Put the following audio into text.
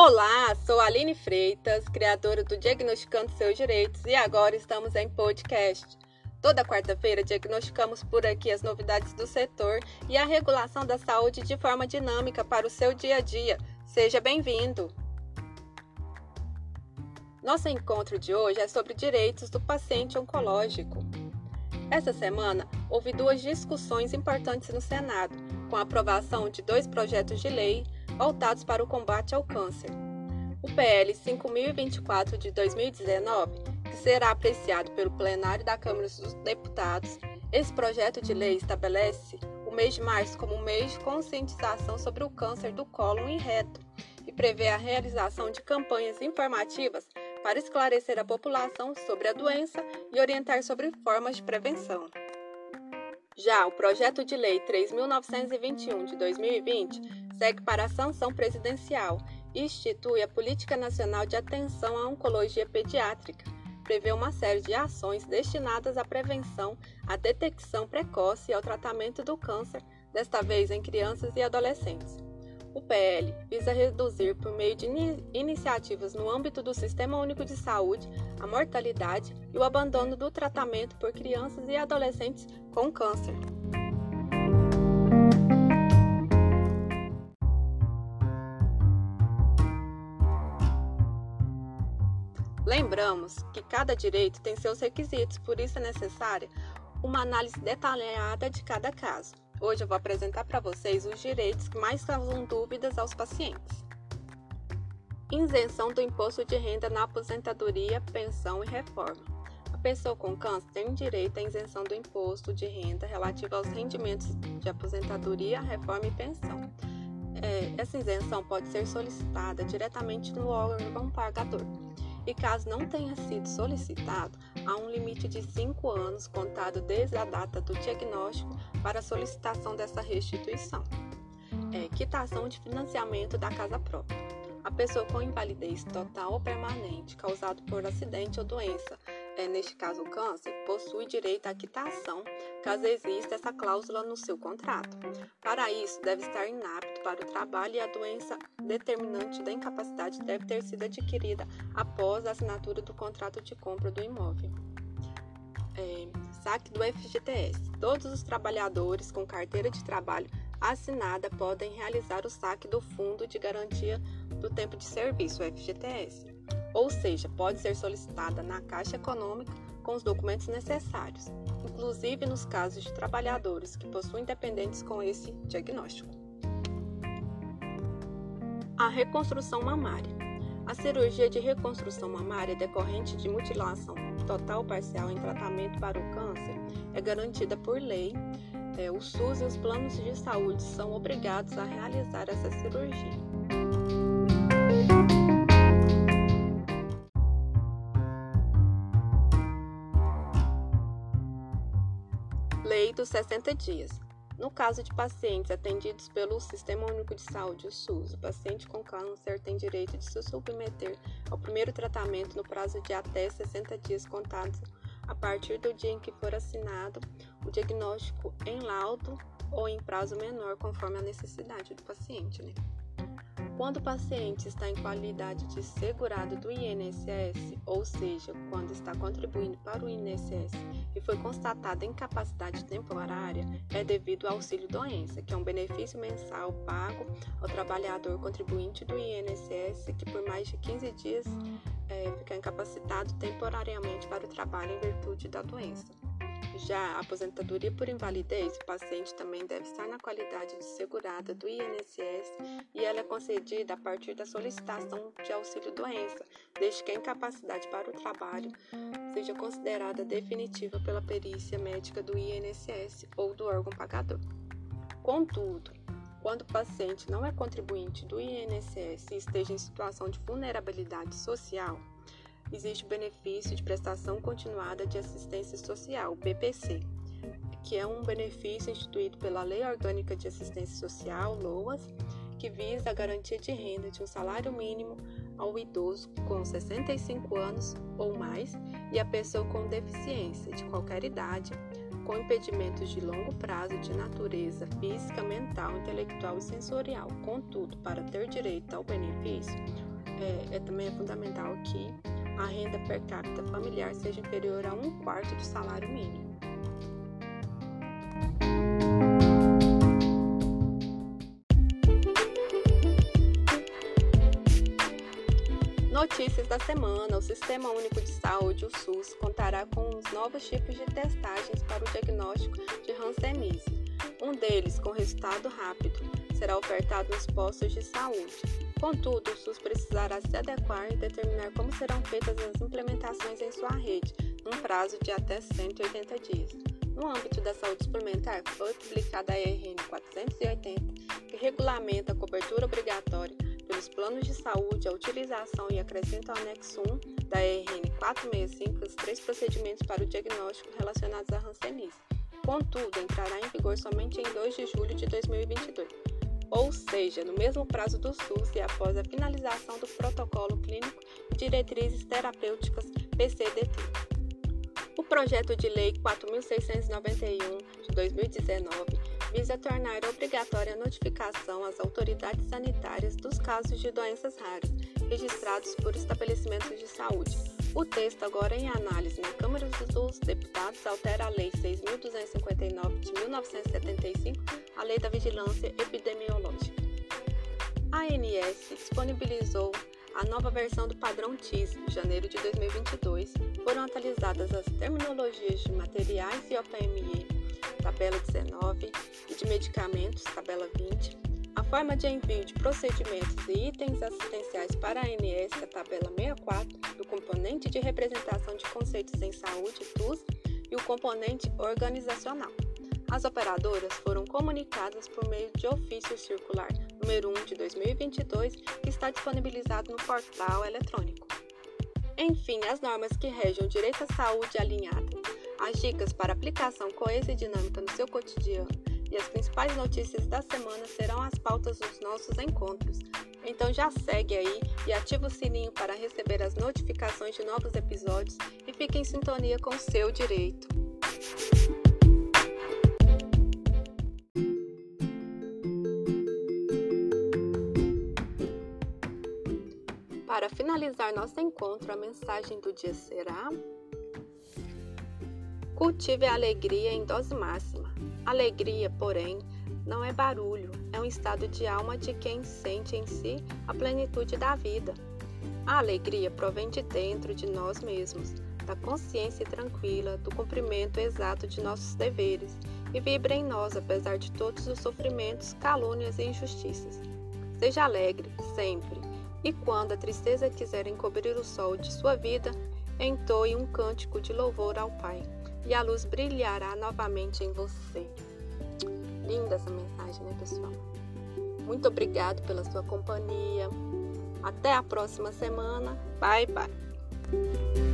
Olá, sou Aline Freitas, criadora do Diagnosticando Seus Direitos e agora estamos em podcast. Toda quarta-feira diagnosticamos por aqui as novidades do setor e a regulação da saúde de forma dinâmica para o seu dia a dia. Seja bem-vindo! Nosso encontro de hoje é sobre direitos do paciente oncológico. Essa semana houve duas discussões importantes no Senado, com a aprovação de dois projetos de lei voltados para o combate ao câncer. O PL 5024 de 2019, que será apreciado pelo plenário da Câmara dos Deputados, esse projeto de lei estabelece o mês de março como um mês de conscientização sobre o câncer do cólon e reto e prevê a realização de campanhas informativas para esclarecer a população sobre a doença e orientar sobre formas de prevenção. Já o projeto de lei 3921 de 2020 segue para a sanção presidencial e institui a Política Nacional de Atenção à Oncologia Pediátrica. Prevê uma série de ações destinadas à prevenção, à detecção precoce e ao tratamento do câncer, desta vez em crianças e adolescentes. O PL visa reduzir, por meio de iniciativas no âmbito do Sistema Único de Saúde, a mortalidade e o abandono do tratamento por crianças e adolescentes com câncer. Lembramos que cada direito tem seus requisitos, por isso é necessária uma análise detalhada de cada caso. Hoje eu vou apresentar para vocês os direitos que mais causam dúvidas aos pacientes. Isenção do imposto de renda na aposentadoria, pensão e reforma. A pessoa com câncer tem direito à isenção do imposto de renda relativo aos rendimentos de aposentadoria, reforma e pensão. É, essa isenção pode ser solicitada diretamente no órgão pagador e caso não tenha sido solicitado, há um limite de 5 anos contado desde a data do diagnóstico para solicitação dessa restituição. É, quitação de financiamento da casa própria. A pessoa com invalidez total ou permanente causado por acidente ou doença é, neste caso o câncer, possui direito à quitação caso exista essa cláusula no seu contrato. Para isso, deve estar inapto para o trabalho e a doença determinante da incapacidade deve ter sido adquirida após a assinatura do contrato de compra do imóvel. É, saque do FGTS. Todos os trabalhadores com carteira de trabalho assinada podem realizar o saque do Fundo de Garantia do Tempo de Serviço, FGTS ou seja, pode ser solicitada na Caixa Econômica com os documentos necessários, inclusive nos casos de trabalhadores que possuem dependentes com esse diagnóstico. A reconstrução mamária. A cirurgia de reconstrução mamária decorrente de mutilação total ou parcial em tratamento para o câncer é garantida por lei. É, o SUS e os planos de saúde são obrigados a realizar essa cirurgia. Lei dos 60 dias. No caso de pacientes atendidos pelo Sistema Único de Saúde, o SUS, o paciente com câncer tem direito de se submeter ao primeiro tratamento no prazo de até 60 dias contados a partir do dia em que for assinado o diagnóstico em laudo ou em prazo menor, conforme a necessidade do paciente. Né? Quando o paciente está em qualidade de segurado do INSS, ou seja, quando está contribuindo para o INSS e foi constatada incapacidade temporária, é devido ao auxílio doença, que é um benefício mensal pago ao trabalhador contribuinte do INSS que por mais de 15 dias é, fica incapacitado temporariamente para o trabalho em virtude da doença. Já a aposentadoria por invalidez, o paciente também deve estar na qualidade de segurada do INSS e ela é concedida a partir da solicitação de auxílio doença, desde que a incapacidade para o trabalho seja considerada definitiva pela perícia médica do INSS ou do órgão pagador. Contudo, quando o paciente não é contribuinte do INSS e esteja em situação de vulnerabilidade social, existe o benefício de prestação continuada de assistência social, BPC, que é um benefício instituído pela Lei Orgânica de Assistência Social, LOAS, que visa a garantia de renda de um salário mínimo ao idoso com 65 anos ou mais e a pessoa com deficiência de qualquer idade, com impedimentos de longo prazo de natureza física, mental, intelectual e sensorial. Contudo, para ter direito ao benefício, é, é também é fundamental que a renda per capita familiar seja inferior a um quarto do salário mínimo. Notícias da semana: o Sistema Único de Saúde, o SUS, contará com os novos tipos de testagens para o diagnóstico de Hanseníase. Um deles, com resultado rápido, será ofertado nos postos de saúde. Contudo, o SUS precisará se adequar e determinar como serão feitas as implementações em sua rede, num prazo de até 180 dias. No âmbito da saúde suplementar, foi publicada a RN 480, que regulamenta a cobertura obrigatória pelos planos de saúde, a utilização e acrescenta ao anexo 1 da RN 465 os três procedimentos para o diagnóstico relacionados à Hanseníase. Contudo, entrará em vigor somente em 2 de julho de 2022, ou seja, no mesmo prazo do SUS e após a finalização do protocolo clínico e diretrizes terapêuticas PCDT. O projeto de lei 4691 de 2019 visa tornar obrigatória a notificação às autoridades sanitárias dos casos de doenças raras registrados por estabelecimentos de saúde. O texto, agora em análise na Câmara dos Deputados, altera a Lei 6.259 de 1975, a Lei da Vigilância Epidemiológica. A ANS disponibilizou a nova versão do padrão TIS em janeiro de 2022. Foram atualizadas as terminologias de materiais e OPME tabela 19, e de medicamentos, tabela 20, a forma de envio de procedimentos e itens assistenciais para a ANS, a tabela 64, do componente de representação de conceitos em saúde, TUS, e o componente organizacional. As operadoras foram comunicadas por meio de ofício circular número 1 de 2022, que está disponibilizado no portal eletrônico. Enfim, as normas que regem o direito à saúde alinhada as dicas para aplicação coesa e dinâmica no seu cotidiano e as principais notícias da semana serão as pautas dos nossos encontros. Então já segue aí e ativa o sininho para receber as notificações de novos episódios e fique em sintonia com o seu direito. Finalizar nosso encontro, a mensagem do dia será Cultive a alegria em dose máxima. Alegria, porém, não é barulho, é um estado de alma de quem sente em si a plenitude da vida. A alegria provém de dentro de nós mesmos, da consciência tranquila, do cumprimento exato de nossos deveres, e vibra em nós apesar de todos os sofrimentos, calúnias e injustiças. Seja alegre, sempre, e quando a tristeza quiser encobrir o sol de sua vida, entoe um cântico de louvor ao Pai e a luz brilhará novamente em você. Linda essa mensagem, né, pessoal? Muito obrigado pela sua companhia. Até a próxima semana. Bye, bye.